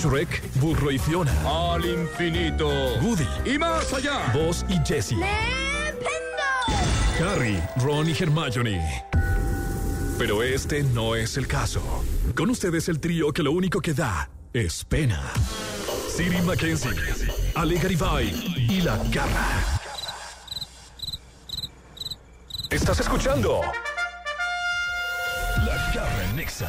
Shrek, Burro y Fiona. Al infinito. Woody, Y más allá. Buzz y Jessie. Harry, Ron y Hermione. Pero este no es el caso. Con ustedes el trío que lo único que da es pena. Siri Mackenzie, Ale Garibay y La Garra. ¿Estás escuchando? La Garra Nexa.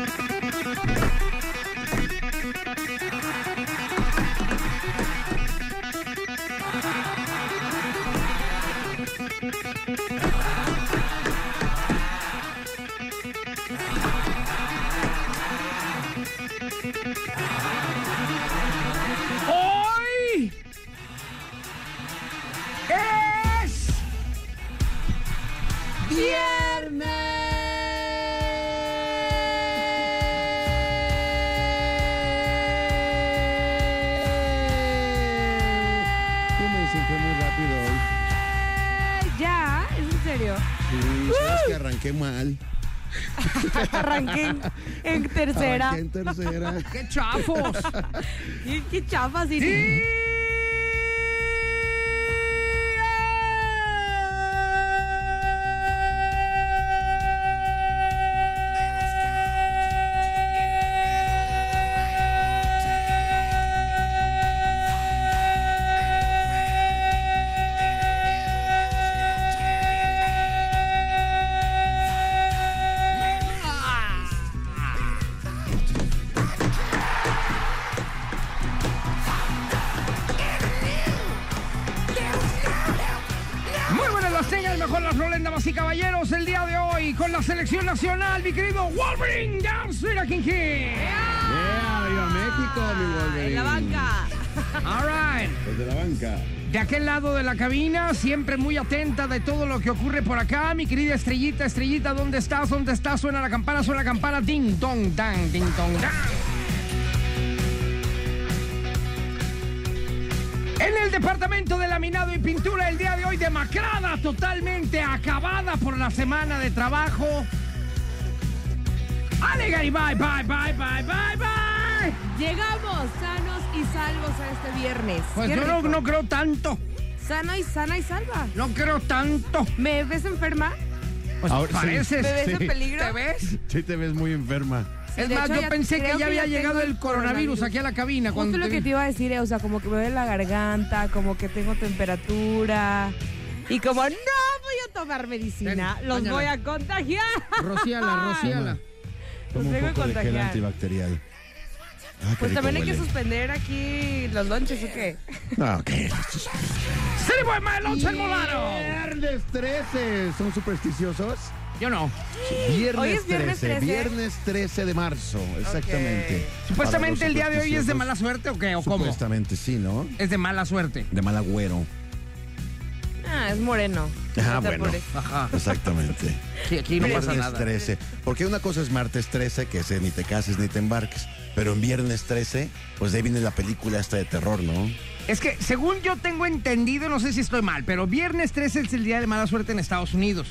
arranqué mal. Arranqué en, en tercera. Arranqué en tercera. ¡Qué chafos! ¿Qué, chafas, Siri? Muy banca. All right. Desde la banca. De aquel lado de la cabina, siempre muy atenta de todo lo que ocurre por acá. Mi querida Estrellita, Estrellita, ¿dónde estás? ¿Dónde estás? Suena la campana, suena la campana. Ding, dong, dang, ding, dong, dang. En el departamento de laminado y pintura, el día de hoy demacrada, totalmente acabada por la semana de trabajo. Alega y bye, bye, bye, bye, bye, bye. Llegamos sanos y salvos a este viernes. Pues Qué yo no, rico. no creo tanto. Sano y sana y salva. No creo tanto. ¿Me ves enferma? Pues Ahora pareces. ¿Me ves en peligro? ¿Te ves? Sí, te ves muy enferma. Sí, es más, hecho, yo pensé que ya había llegado el coronavirus aquí a la cabina. Justo cuando lo te- que te iba a decir, eh, o sea, como que me duele la garganta, como que tengo temperatura. Y como no voy a tomar medicina, Ven, los voy a contagiar. Rocíala, rocíala. Los tengo un que poco de gel contagiar. antibacterial. Ah, Pues también hay que huele. suspender aquí los lonches, ¿o qué? No, ok. ¡Sí, buen melón, el molano! Viernes 13. ¿Son supersticiosos? Yo no. Viernes, Hoy es viernes 13. 13. Viernes 13 de marzo, exactamente. Supuestamente Para el día de hoy es de mala suerte o qué, o cómo. Supuestamente sí, ¿no? Es de mala suerte. De mal agüero. Ah, es moreno. Ah, bueno. Ajá. Exactamente. Sí, aquí no pasa Viernes nada. 13. Porque una cosa es martes 13, que es ni te cases ni te embarques. Pero en viernes 13, pues de ahí viene la película esta de terror, ¿no? Es que, según yo tengo entendido, no sé si estoy mal, pero viernes 13 es el día de mala suerte en Estados Unidos.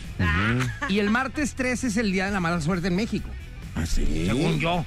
Y el martes 13 es el día de la mala suerte en México. Así. Según yo.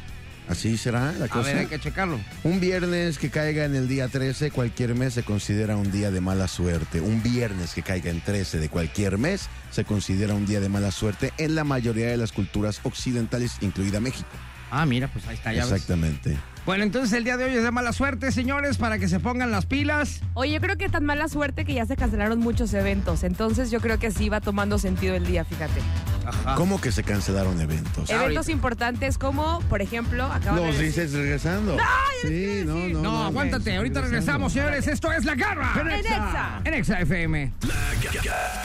Así será la A cosa. ver, hay que checarlo. Un viernes que caiga en el día 13, cualquier mes se considera un día de mala suerte. Un viernes que caiga en 13 de cualquier mes se considera un día de mala suerte en la mayoría de las culturas occidentales, incluida México. Ah, mira, pues ahí está, ya ves. Exactamente. Bueno, entonces el día de hoy es de mala suerte, señores, para que se pongan las pilas. Oye, yo creo que tan mala suerte que ya se cancelaron muchos eventos. Entonces yo creo que sí va tomando sentido el día, fíjate. Ajá. ¿Cómo que se cancelaron eventos? ahorita. Eventos importantes como, por ejemplo, acaba Los de dices regresando. sí, no, no. No, aguántate, ahorita regresamos, señores. Esto es La Garra. En Exa. En Exa FM.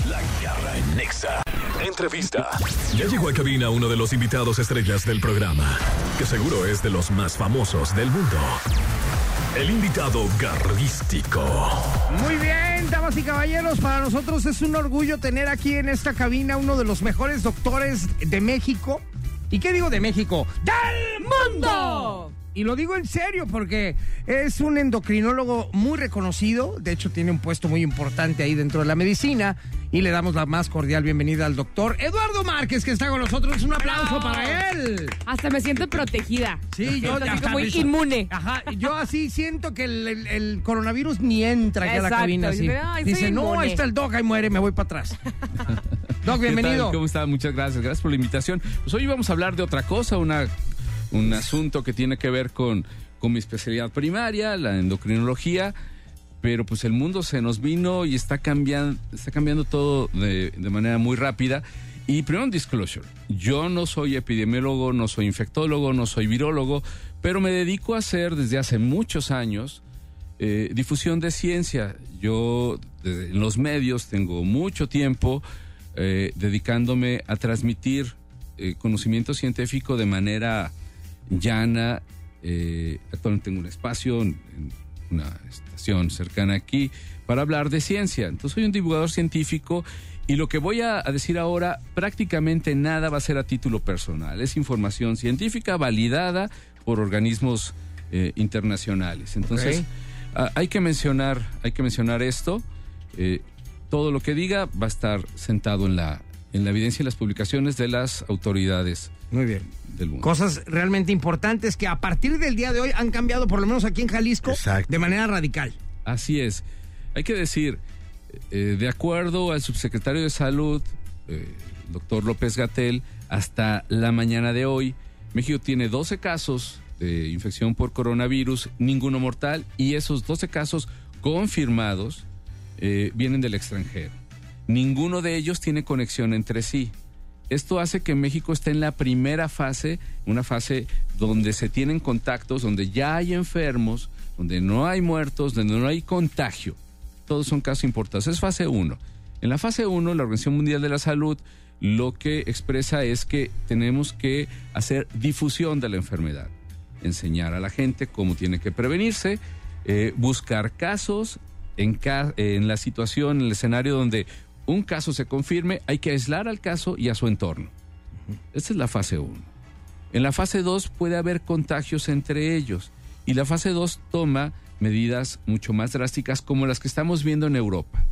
La Garra en Nexa. Entrevista. Ya llegó a cabina uno de los invitados estrellas del programa, que seguro es de los más famosos del mundo. El invitado garrístico. Muy bien, damas y caballeros, para nosotros es un orgullo tener aquí en esta cabina uno de los mejores doctores de México. ¿Y qué digo de México? ¡Del mundo! Y lo digo en serio porque es un endocrinólogo muy reconocido, de hecho tiene un puesto muy importante ahí dentro de la medicina y le damos la más cordial bienvenida al doctor Eduardo Márquez que está con nosotros. Un aplauso para él. Hasta me siento protegida. Sí, yo hasta como me- inmune. Ajá, yo así siento que el, el- el coronavirus ni entra aquí a la cabina. Así. dice, "Ay, soy Dice, no, inmune". ahí está el doc, ahí muere, me voy para atrás. doc, ¿Qué bienvenido. tal? ¿Cómo está? Muchas gracias. Gracias por la invitación. Pues hoy vamos a hablar de otra cosa, una, un asunto que tiene que ver con, con mi especialidad primaria, la endocrinología. Pero pues el mundo se nos vino y está cambiando, está cambiando todo de, de manera muy rápida. Y primero un disclosure. Yo no soy epidemiólogo, no soy infectólogo, no soy virólogo, pero me dedico a hacer desde hace muchos años eh, difusión de ciencia. Yo en los medios tengo mucho tiempo eh, dedicándome a transmitir eh, conocimiento científico de manera llana. Eh, actualmente tengo un espacio en, una estación cercana aquí para hablar de ciencia. Entonces soy un divulgador científico y lo que voy a, a decir ahora prácticamente nada va a ser a título personal. Es información científica validada por organismos eh, internacionales. Entonces hay que mencionar, hay que mencionar esto. Eh, todo lo que diga va a estar sentado en la, en la evidencia y las publicaciones de las autoridades Muy bien. del mundo. Cosas realmente importantes que a partir del día de hoy han cambiado, por lo menos aquí en Jalisco, Exacto. de manera radical. Así es. Hay que decir, eh, de acuerdo al subsecretario de Salud, eh, doctor López Gatel, hasta la mañana de hoy, México tiene 12 casos de infección por coronavirus, ninguno mortal, y esos 12 casos confirmados eh, vienen del extranjero. Ninguno de ellos tiene conexión entre sí. Esto hace que México esté en la primera fase, una fase donde se tienen contactos, donde ya hay enfermos, donde no hay muertos, donde no hay contagio. Todos son casos importantes. Es fase 1. En la fase 1, la Organización Mundial de la Salud lo que expresa es que tenemos que hacer difusión de la enfermedad, enseñar a la gente cómo tiene que prevenirse, eh, buscar casos en, la situación, en el escenario donde un caso se confirme, hay que aislar al caso y a su entorno. Esta es la fase 1. En la fase 2 puede haber contagios entre ellos y la fase 2 toma medidas mucho más drásticas como las que estamos viendo en Europa.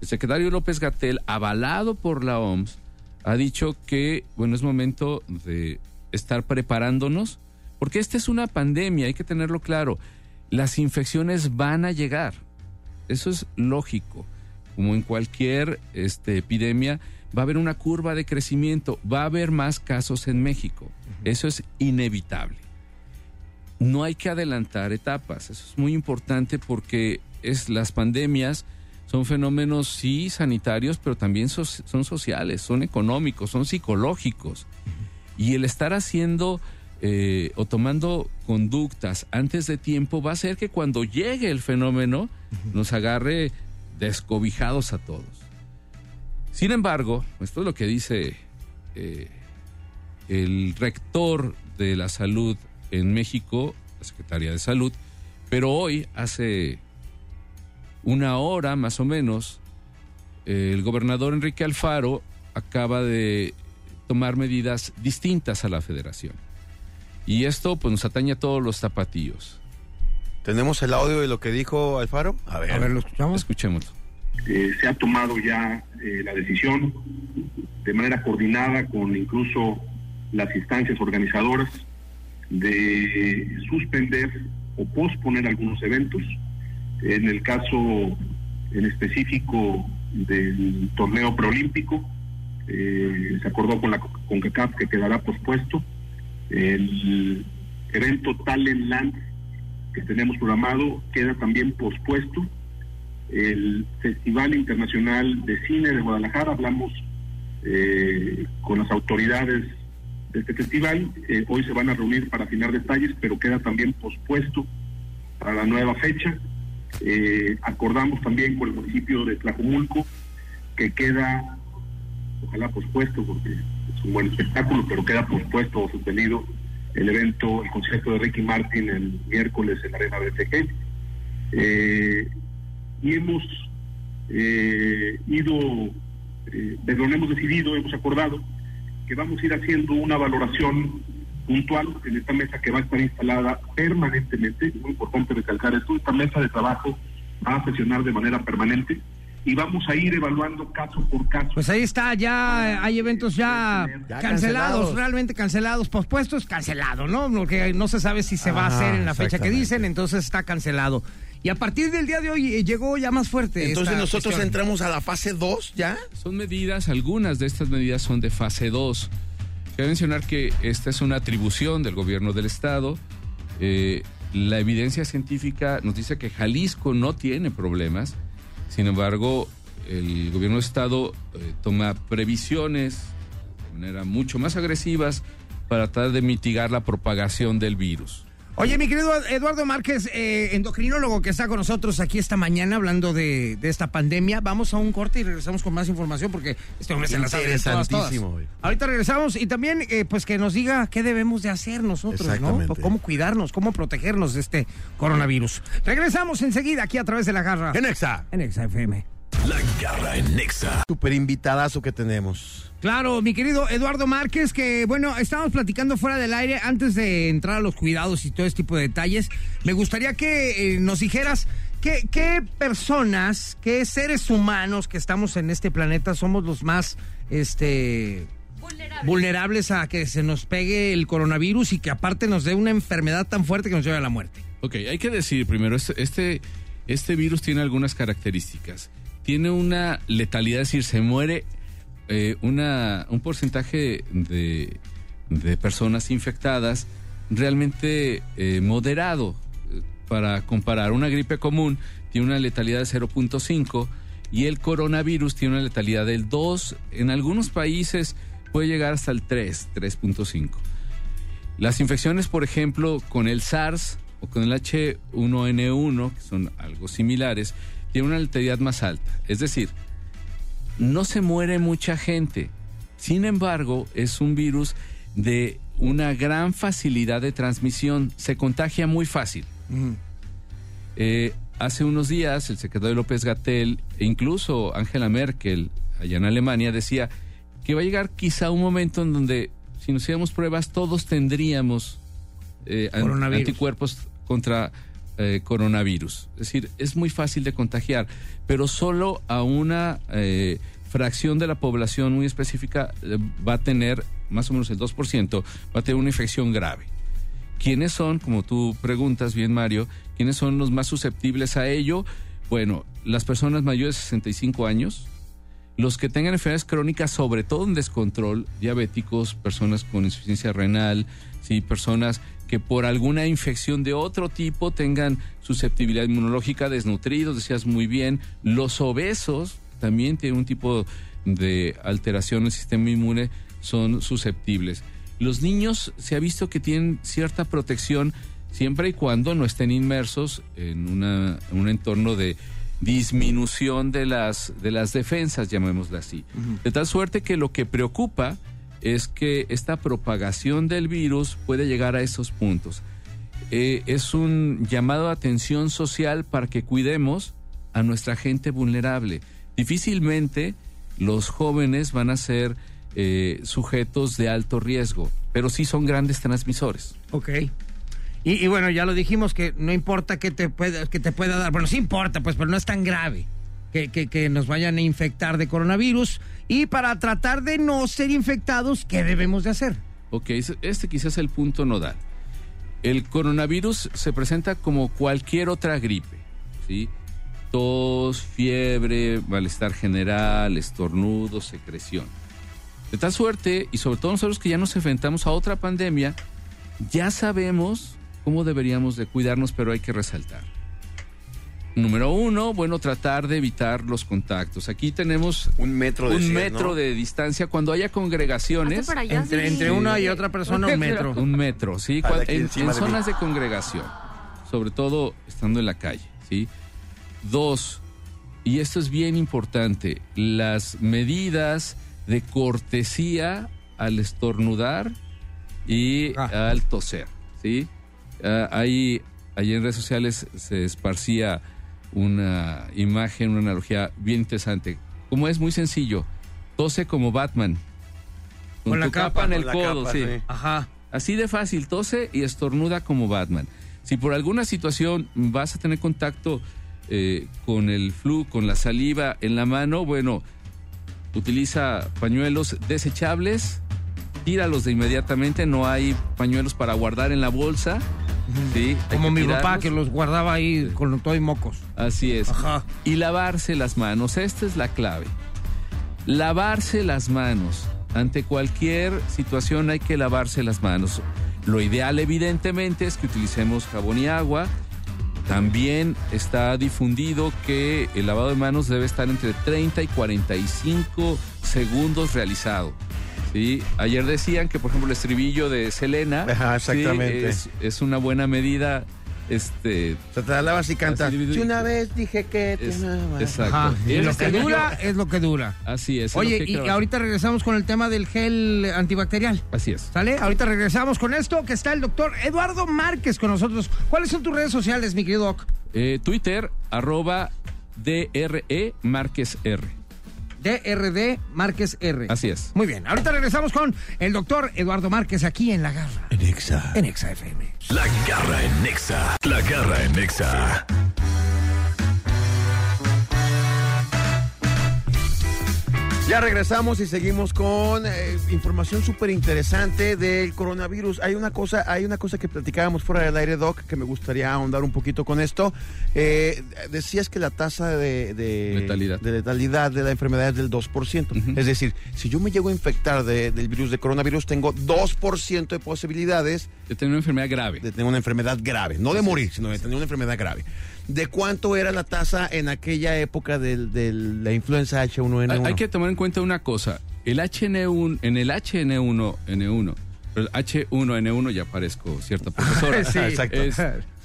El secretario López Gatel, avalado por la OMS, ha dicho que, bueno, es momento de estar preparándonos, porque esta es una pandemia, hay que tenerlo claro. Las infecciones van a llegar. Eso es lógico. Como en cualquier este, epidemia, va a haber una curva de crecimiento, va a haber más casos en México. Eso es inevitable. No hay que adelantar etapas, eso es muy importante porque es, las pandemias son fenómenos, sí, sanitarios, pero también so- son sociales, son económicos, son psicológicos. Y el estar haciendo eh, o tomando conductas antes de tiempo va a hacer que cuando llegue el fenómeno nos agarre descobijados a todos. Sin embargo, esto es lo que dice eh, el rector de la salud en México, la Secretaría de Salud, pero hoy, hace una hora más o menos, el gobernador Enrique Alfaro acaba de tomar medidas distintas a la federación. Y esto pues nos atañe a todos los zapatillos. ¿Tenemos el audio de lo que dijo Alfaro? A ver. A ver, lo escuchamos. Escuchemos. Eh, se ha tomado ya eh, la decisión de manera coordinada con incluso las instancias organizadoras de suspender o posponer algunos eventos. En el caso en específico del torneo preolímpico, eh, se acordó con la CONCACAF que quedará pospuesto. El evento Talent Land tenemos programado queda también pospuesto el Festival Internacional de Cine de Guadalajara. Hablamos eh, con las autoridades de este festival. Eh, hoy se van a reunir para afinar detalles, pero queda también pospuesto para la nueva fecha. Eh, acordamos también con el municipio de Tlajumulco que queda ojalá pospuesto, porque es un buen espectáculo, pero queda pospuesto o suspendido el evento, el concierto de Ricky Martin el miércoles en la Arena BTG. Eh, y hemos eh, ido, eh, hemos decidido, hemos acordado que vamos a ir haciendo una valoración puntual en esta mesa que va a estar instalada permanentemente, es muy importante recalcar esto, esta mesa de trabajo va a sesionar de manera permanente y vamos a ir evaluando caso por caso. Pues ahí está, ya hay eventos ya, cancelados, realmente cancelados, pospuestos, cancelado, ¿no? Porque no se sabe si se va a hacer en la fecha que dicen, entonces está cancelado. Y a partir del día de hoy eh, llegó ya más fuerte. Entonces nosotros entramos a la fase 2 ya. Son medidas, algunas de estas medidas son de fase 2. Quiero mencionar que esta es una atribución del gobierno del estado. Eh, la evidencia científica nos dice que Jalisco no tiene problemas. Sin embargo, el gobierno del estado eh, toma previsiones de manera mucho más agresivas para tratar de mitigar la propagación del virus. Oye, mi querido Eduardo Márquez, eh, endocrinólogo que está con nosotros aquí esta mañana hablando de, esta pandemia. Vamos a un corte y regresamos con más información porque este hombre se la sabe de todas, todas. Ahorita regresamos y también eh, pues que nos diga qué debemos de hacer nosotros, ¿no? Cómo cuidarnos, cómo protegernos de este coronavirus. Regresamos enseguida aquí a través de la garra. En Exa. En Exa FM. La garra en Nexa. Super invitadazo que tenemos. Claro, mi querido Eduardo Márquez, que bueno, estábamos platicando fuera del aire antes de entrar a los cuidados y todo este tipo de detalles. Me gustaría que eh, nos dijeras qué, qué personas, qué seres humanos que estamos en este planeta somos los más este vulnerables. vulnerables a que se nos pegue el coronavirus y que aparte nos dé una enfermedad tan fuerte que nos lleve a la muerte. Ok, hay que decir primero, este, este, este virus tiene algunas características tiene una letalidad, es decir, se muere eh, una, un porcentaje de, personas infectadas realmente eh, moderado. Para comparar, una gripe común tiene una letalidad de 0.5 y el coronavirus tiene una letalidad del 2. En algunos países puede llegar hasta el 3, 3.5. Las infecciones, por ejemplo, con el SARS o con el H1N1, que son algo similares, tiene una letalidad más alta. Es decir, no se muere mucha gente. Sin embargo, es un virus de una gran facilidad de transmisión. Se contagia muy fácil. Eh, hace unos días, el secretario López Gatel e incluso Angela Merkel, allá en Alemania, decía que va a llegar quizá un momento en donde, si nos hiciéramos pruebas, todos tendríamos eh, anticuerpos contra eh, coronavirus. Es decir, es muy fácil de contagiar, pero solo a una eh, fracción de la población muy específica eh, va a tener, más o menos el 2%, va a tener una infección grave. ¿Quiénes son, como tú preguntas bien Mario, quiénes son los más susceptibles a ello? Bueno, las personas mayores de 65 años, los que tengan enfermedades crónicas, sobre todo en descontrol, diabéticos, personas con insuficiencia renal, sí, personas que por alguna infección de otro tipo tengan susceptibilidad inmunológica, desnutridos, decías muy bien, los obesos también tienen un tipo de alteración del sistema inmune, son susceptibles. Los niños se ha visto que tienen cierta protección siempre y cuando no estén inmersos en, un entorno de disminución de las, de las defensas, llamémosla así. De tal suerte que lo que preocupa es que esta propagación del virus puede llegar a esos puntos. Eh, es un llamado de atención social para que cuidemos a nuestra gente vulnerable. Difícilmente los jóvenes van a ser eh, sujetos de alto riesgo, pero sí son grandes transmisores. Ok. Y, bueno, ya lo dijimos que no importa que te pueda, que te pueda dar, bueno, sí importa, pues, pero no es tan grave que, que nos vayan a infectar de coronavirus. Y para tratar de no ser infectados, ¿qué debemos de hacer? Ok, este quizás es el punto nodal. El coronavirus se presenta como cualquier otra gripe, ¿sí? Tos, fiebre, malestar general, estornudo, secreción. De tal suerte, y sobre todo nosotros que ya nos enfrentamos a otra pandemia, ya sabemos cómo deberíamos de cuidarnos, pero hay que resaltar. Número uno, bueno, tratar de evitar los contactos. Aquí tenemos un metro de, un metro de distancia. Cuando haya congregaciones, entre, entre una y otra persona, un metro. Un metro, sí. en, zonas de congregación, sobre todo estando en la calle, sí. Dos, y esto es bien importante, las medidas de cortesía al estornudar y Ah. al toser, ¿sí? Ah, ahí, ahí en redes sociales se esparcía una imagen, una analogía bien interesante. Como es muy sencillo, tose como Batman. Con, Con la tu capa, capa, en el codo, capa, sí. sí. Ajá. Así de fácil, tose y estornuda como Batman. Si por alguna situación vas a tener contacto eh, con el flu, con la saliva en la mano, bueno, utiliza pañuelos desechables, tíralos de inmediatamente, no hay pañuelos para guardar en la bolsa. ¿Sí? Como mi papá que los guardaba ahí con todo y mocos. Así es. Ajá. Y lavarse las manos, esta es la clave. Lavarse las manos. Ante cualquier situación hay que lavarse las manos. Lo ideal evidentemente es que utilicemos jabón y agua. También está difundido que el lavado de manos debe estar entre 30 y 45 segundos realizado. ¿Sí? Ayer decían que, por ejemplo, el estribillo de Selena Ajá, ¿sí? exactamente. es, es una buena medida. Este, O sea, te la lavas y cantas. Así, Si una vez dije que te es- amaba". exacto. Ajá. Y lo que estribillo- dura es lo que dura. Así es. Oye, que y que- ahorita regresamos con el tema del gel antibacterial. Así es. ¿Sale? Ahorita regresamos con esto, que está el doctor Eduardo Márquez con nosotros. ¿Cuáles son tus redes sociales, mi querido Doc? Eh, Twitter, arroba DRE Márquez R. DRD Márquez R. Así es. Muy bien, ahorita regresamos con el doctor Eduardo Márquez aquí en La Garra. En Exa. En Exa FM. La garra en Nexa. La garra en Nexa. Ya regresamos y seguimos con eh, información súper interesante del coronavirus. Hay una cosa, hay una cosa que platicábamos fuera del aire, Doc, que me gustaría ahondar un poquito con esto. Eh, decías que la tasa de, de- Letalidad. de letalidad de la enfermedad es del 2%. Ujú. Es decir, si yo me llego a infectar de- del virus de coronavirus, tengo 2% de posibilidades De tener una enfermedad grave. de tener una enfermedad grave. No de morir, sino de tener una enfermedad grave. ¿De cuánto era la tasa en aquella época del- de la influenza H1N1? Hay, hay que tomar en cuenta una cosa. El HN1, en el HN1, N1, pero el H1N1 ya parezco cierta profesora. Sí. Exacto. Es-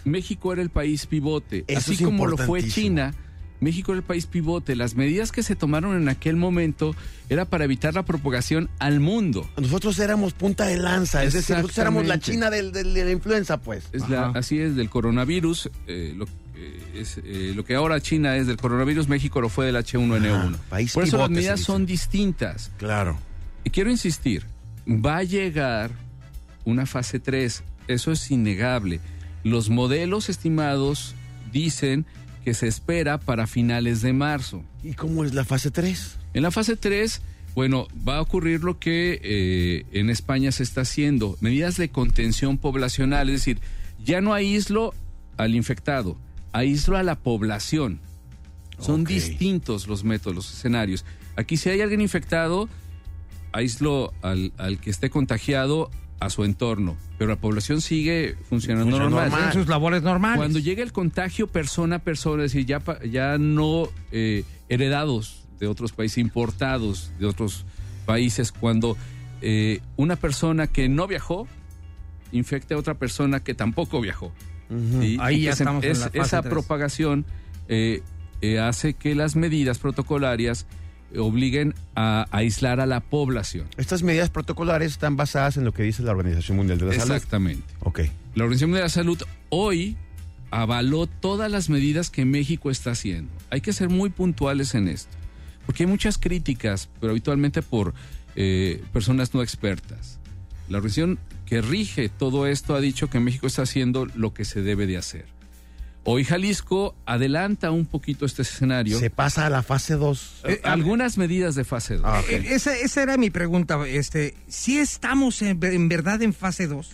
México era el país pivote. Eso Así es como lo fue. China, México era el país pivote. Las medidas que se tomaron en aquel momento era para evitar la propagación al mundo. Nosotros éramos punta de lanza, es decir, nosotros éramos la. China del, del- de la influenza, pues. Es la- Ajá. así es del coronavirus. eh, lo, eh, es, eh, lo que ahora China es del coronavirus, México lo fue del H1N1. Ah, país Por eso las medidas son distintas. Claro. Y quiero insistir, va a llegar una fase 3, eso es innegable. Los modelos estimados dicen que se espera para finales de marzo. ¿Y cómo es la fase 3? En la fase 3, bueno, va a ocurrir lo que eh, en España se está haciendo, medidas de contención poblacional, es decir, ya no aíslo al infectado, aíslo a la población. Son distintos los métodos, los escenarios. Aquí si hay alguien infectado, aíslo al, al que esté contagiado a su entorno, pero la población sigue funcionando Funciona normal. normal. En sus labores normales. Cuando llega el contagio persona a persona, es decir, ya, pa- ya no eh, heredados de otros países, importados de otros países, cuando eh, una persona que no viajó infecte a otra persona que tampoco viajó. ¿Sí? Ahí Y ya estamos en es- la fase Esa propagación eh, eh, hace que las medidas protocolarias eh, obliguen a aislar a la población. Estas medidas protocolares están basadas en lo que dice la Organización Mundial de la Salud. Exactamente. Ok. La Organización Mundial de la Salud hoy avaló todas las medidas que México está haciendo. Hay que ser muy puntuales en esto, porque hay muchas críticas, pero habitualmente por eh, personas no expertas. La organización que rige todo esto ha dicho que México está haciendo lo que se debe de hacer. Hoy Jalisco adelanta un poquito este escenario. Se pasa a la fase 2. Eh, algunas medidas de fase 2. Ah, ok. Eh, esa, esa era mi pregunta. Este, si estamos en, en verdad en fase 2.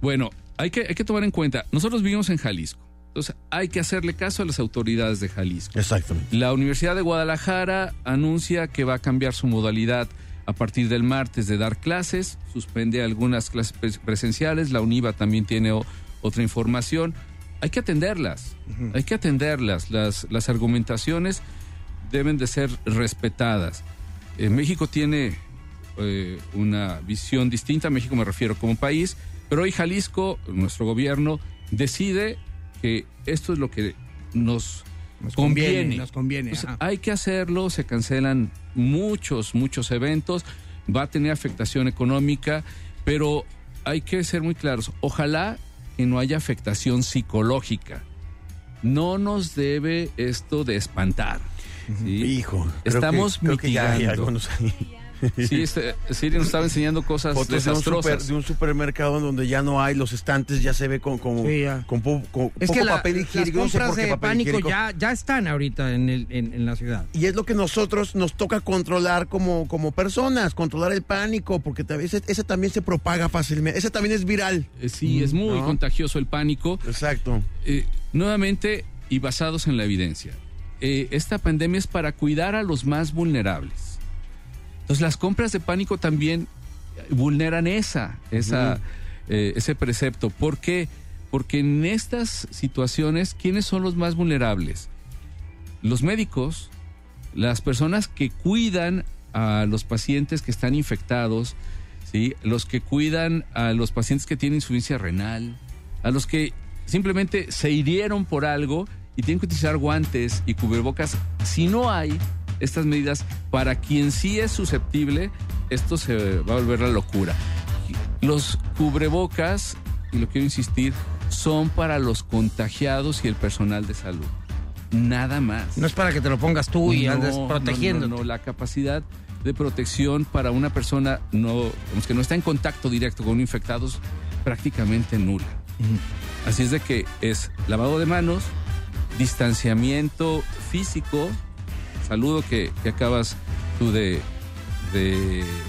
Bueno, hay que, hay que tomar en cuenta, nosotros vivimos en Jalisco, entonces hay que hacerle caso a las autoridades de Jalisco. Exactamente. La Universidad de Guadalajara anuncia que va a cambiar su modalidad a partir del martes de dar clases, suspende algunas clases pres- presenciales, la UNIVA también tiene o- otra información. Hay que atenderlas, hay que atenderlas. Las, las argumentaciones deben de ser respetadas. Eh, México tiene eh, una visión distinta, México me refiero como país, pero hoy Jalisco, nuestro gobierno, decide que esto es lo que nos Nos conviene. conviene, nos conviene, Pues, hay que hacerlo, se cancelan muchos, muchos eventos, va a tener afectación económica, pero hay que ser muy claros. Ojalá que no haya afectación psicológica. No nos debe esto de espantar. ¿sí? Hijo, creo Estamos creo que ya hay mitigando. algunos ahí. Sí, este, Siri nos estaba enseñando cosas Fotos de un, super- de un supermercado donde ya no hay los estantes, ya se ve con, con, Sí, ya. con po- con Es poco que la- papel las higiénico. no sé compras de papel pánico higiénico. ya, ya están ahorita en, el, en, en la ciudad. Y es lo que nosotros nos toca controlar como, como personas, controlar el pánico, porque veces ese también se propaga fácilmente, ese también es viral. Eh, Sí, es muy ¿no? contagioso el pánico. Exacto. Eh, nuevamente, y basados en la evidencia, eh, esta pandemia es para cuidar a los más vulnerables. Entonces, las compras de pánico también vulneran esa, esa, eh, ese precepto. ¿Por qué? Porque en estas situaciones, ¿quiénes son los más vulnerables? Los médicos, las personas que cuidan a los pacientes que están infectados, ¿sí? los que cuidan a los pacientes que tienen insuficiencia renal, a los que simplemente se hirieron por algo y tienen que utilizar guantes y cubrebocas. Si no hay estas medidas, para quien sí es susceptible, esto se va a volver la locura. Los cubrebocas, y lo quiero insistir, son para los contagiados y el personal de salud. Nada más. No es para que te lo pongas tú y No, andes no, protegiendo. No, no, la capacidad de protección para una persona no, que no está en contacto directo con un infectado es prácticamente nula. Así es de que es lavado de manos, distanciamiento físico, saludo que, acabas tú de,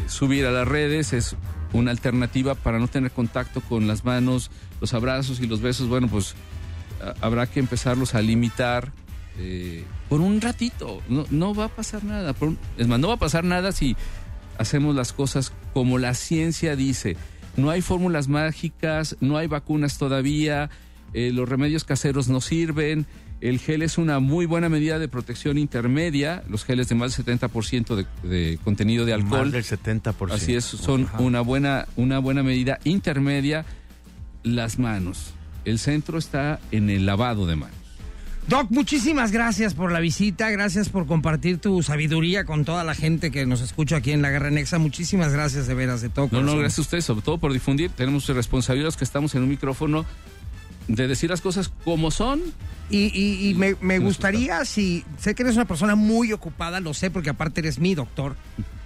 subir a las redes, es una alternativa para no tener contacto con las manos, los abrazos y los besos. Bueno, pues habrá que empezarlos a limitar eh, por un ratito. No, va a pasar nada. por un- no va a pasar nada si hacemos las cosas como la ciencia dice. No hay fórmulas mágicas, no hay vacunas todavía, eh, los remedios caseros no sirven. El gel es una muy buena medida de protección intermedia, los geles de más del 70% de, de contenido de alcohol. Más del 70%. Así es, son una buena, una buena medida intermedia. Las manos. El centro está en el lavado de manos. Doc, muchísimas gracias por la visita, gracias por compartir tu sabiduría con toda la gente que nos escucha aquí en la Guerra Nexa. Muchísimas gracias de veras, de todo No, no, gracias a ustedes, sobre todo por difundir. Tenemos responsabilidad los que estamos en un micrófono de decir las cosas como son. Y, y- y me, gustaría, si sé que eres una persona muy ocupada, lo sé porque aparte eres mi doctor,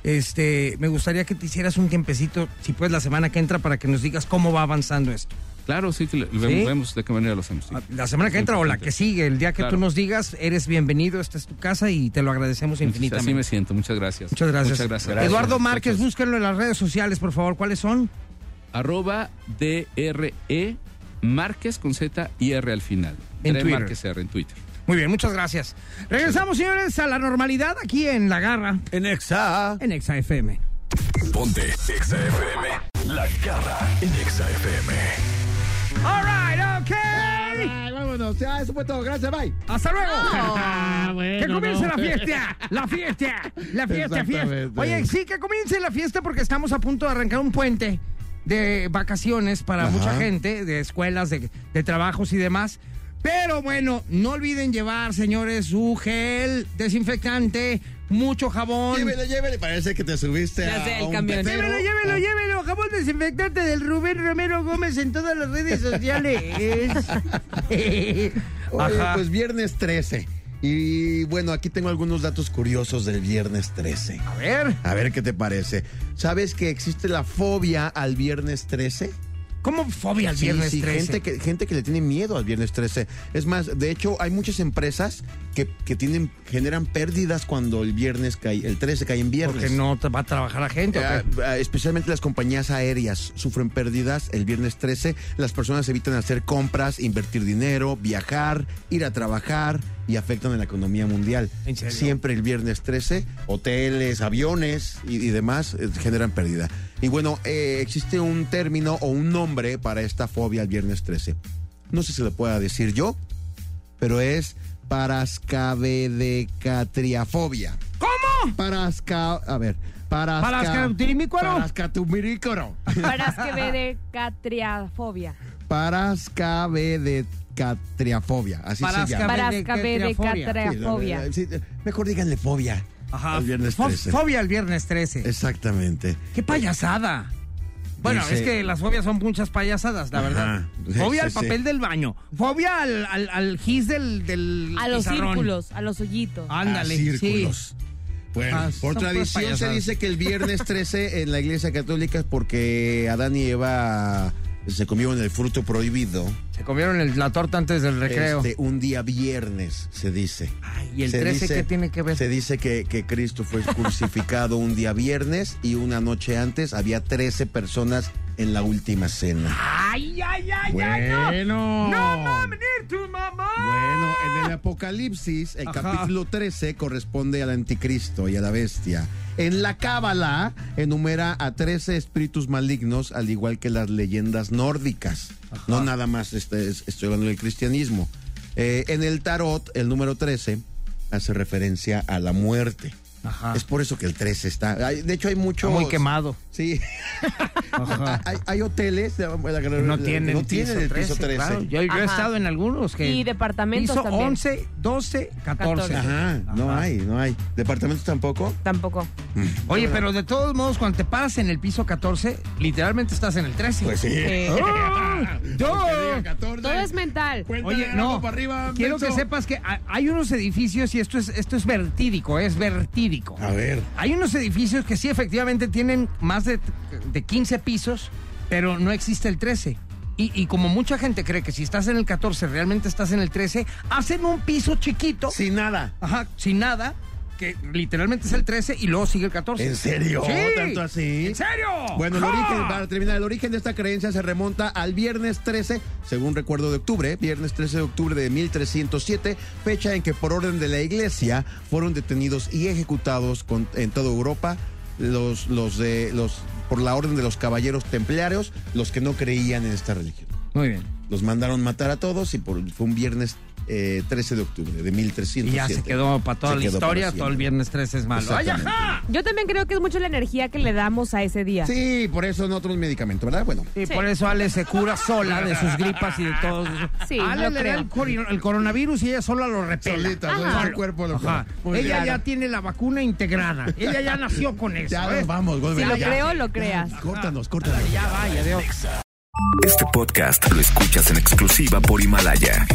este, me gustaría que te hicieras un tiempecito, si puedes la semana que entra, para que nos digas cómo va avanzando esto. Claro, sí, que le- vemos, ¿Sí? vemos de qué manera lo hacemos. sí. La semana que entra o la que sigue, el día que Claro. tú nos digas, eres bienvenido, esta es tu casa y te lo agradecemos infinitamente. Así me siento, muchas gracias. Muchas gracias. Muchas gracias. Eduardo Márquez, búsquenlo en las redes sociales, por favor. ¿Cuáles son? Arroba DRE Márquez con Z y R al final. En Twitter. Márquez R en Twitter. Muy bien, muchas gracias. Regresamos, señores, a la normalidad aquí en La Garra, En Exa. en Exa FM. Ponte Exa FM. La garra en Exa FM. All right, ok. Ay, vámonos. Ya, eso fue todo. Gracias, bye. Hasta luego. Ah, bueno, que comience no. la fiesta, la fiesta, la fiesta, fiesta. Oye, sí, que comience la fiesta porque estamos a punto de arrancar un puente de vacaciones para Ajá. mucha gente, de escuelas, de, de trabajos y demás. Pero bueno, no olviden llevar, señores, su gel desinfectante, mucho jabón. Llévele, llévele. Parece que te subiste Ya a, sé, el un camión. pepero. Llévelo, llévelo, llévelo. Jabón desinfectante del Rubén Romero Gómez en todas las redes sociales. Oye, Ajá. pues viernes 13. Y bueno, aquí tengo algunos datos curiosos del viernes 13. A ver, A ver qué te parece. ¿Sabes que existe la fobia al viernes 13? ¿cómo fobia al Sí, viernes sí, 13? Gente que, gente que le tiene miedo al viernes 13. Es más, de hecho, hay muchas empresas que, que tienen, generan pérdidas cuando el viernes cae, el 13 cae en viernes. Porque no va a trabajar la gente. ¿o qué? Ah, ah, especialmente las compañías aéreas sufren pérdidas el viernes 13. Las personas evitan hacer compras, invertir dinero, viajar, ir a trabajar y afectan a la economía mundial. ¿En serio? Siempre el viernes 13, hoteles, aviones y, y demás eh, generan pérdida. Y bueno, eh, existe un término o un nombre para esta fobia al viernes 13. No sé si lo pueda decir yo, pero es parascabedecatriafobia. ¿Cómo? Parasca... A ver. Parasca... Parascautimícuaro. Parascatumícuaro. Para que ve de catriafobia. Parascatriafobia, así se llama. Parascabedecatriafobia. Sí, sí, mejor díganle fobia. Ajá. Al viernes Fo- 13. Fobia el viernes 13. Exactamente. ¡Qué payasada! Bueno, Dice- es que las fobias son muchas payasadas, la Ajá. verdad. Sí, Fobia sí, al sí. papel del baño. Fobia al, al, al gis del, del A los pizarrón. círculos, a los hoyitos. Ándale, a círculos. sí. Bueno, Ah, por son puras tradición se payasadas. dice que el viernes 13 en la iglesia católica es porque Adán y Eva se comieron el fruto prohibido. Se comieron el- la torta antes del recreo. Este, un día viernes, se dice. Ay, ¿y el Se 13 dice- qué tiene que ver? Se dice que, que Cristo fue crucificado un día viernes y una noche antes había 13 personas en la última cena. ¡Ay, ay, ay, ay! no! Bueno. ¡No, mom, near to mamá! Bueno, en el Apocalipsis, el Ajá. capítulo 13 corresponde al anticristo y a la bestia. En la Cábala enumera a 13 espíritus malignos, al igual que las leyendas nórdicas. No nada más este, es- estoy hablando del cristianismo. Eh, en el tarot, el número 13 hace referencia a la muerte. Ajá. Es por eso que el 13 está. hay- De hecho, hay mucho. Está muy quemado. Sí. Ajá. hay, hay hoteles. de- No tienen, no tienen el piso 13. claro. Yo, yo he estado en algunos que... Y departamentos Piso también. 11, 12, 14. 14. Ajá, no Ajá. hay, no hay. ¿Departamentos tampoco? Tampoco. Oye, pero de todos modos, cuando te paras en el piso 14, literalmente estás en el 13. Pues sí. Eh, ¡Ah! ¡Yo! todo es mental. Oye, no, quiero que sepas que ha- hay unos edificios, y esto es, esto es vertídico, es vertídico. A ver. Hay unos edificios que sí efectivamente tienen más de, de 15 pisos, pero no existe el 13. Y, y como mucha gente cree que si estás en el 14 realmente estás en el 13, hacen un piso chiquito, Sin nada. ajá, sin nada, que literalmente es el 13 y luego sigue el 14. ¿En serio? Sí. ¿Tanto así? ¿En serio? Bueno, el ¡Ja! origen, para terminar, el origen de esta creencia se remonta al viernes 13, según recuerdo de octubre, viernes 13 de octubre de 1307, fecha en que por orden de la iglesia fueron detenidos y ejecutados con- en toda Europa los, los de los por la orden de los caballeros templarios, los que no creían en esta religión. Muy bien. Los mandaron matar a todos y por, fue un viernes eh, 13 de octubre de 1307. Y ya se quedó para toda Se la historia, todo el viernes 13 es malo. ¡Ay, ajá! Yo también creo que es mucho la energía que le damos a ese día. Sí, por eso no otros medicamentos, ¿verdad? Bueno. Y Sí. por eso Ale se cura sola de sus gripas y de todo eso. Sí, Ale le da el, el coronavirus y ella sola lo repela. Solita, Ajá. Su cuerpo lo Ajá. Ella bien. ya tiene la vacuna integrada. Ella ya nació con eso. Ya ¿eh? vamos, Goldberg, Si lo ya. creo, lo creas. Córtanos, córtanos. Ya vaya, Dios. Este podcast lo escuchas en exclusiva por Himalaya.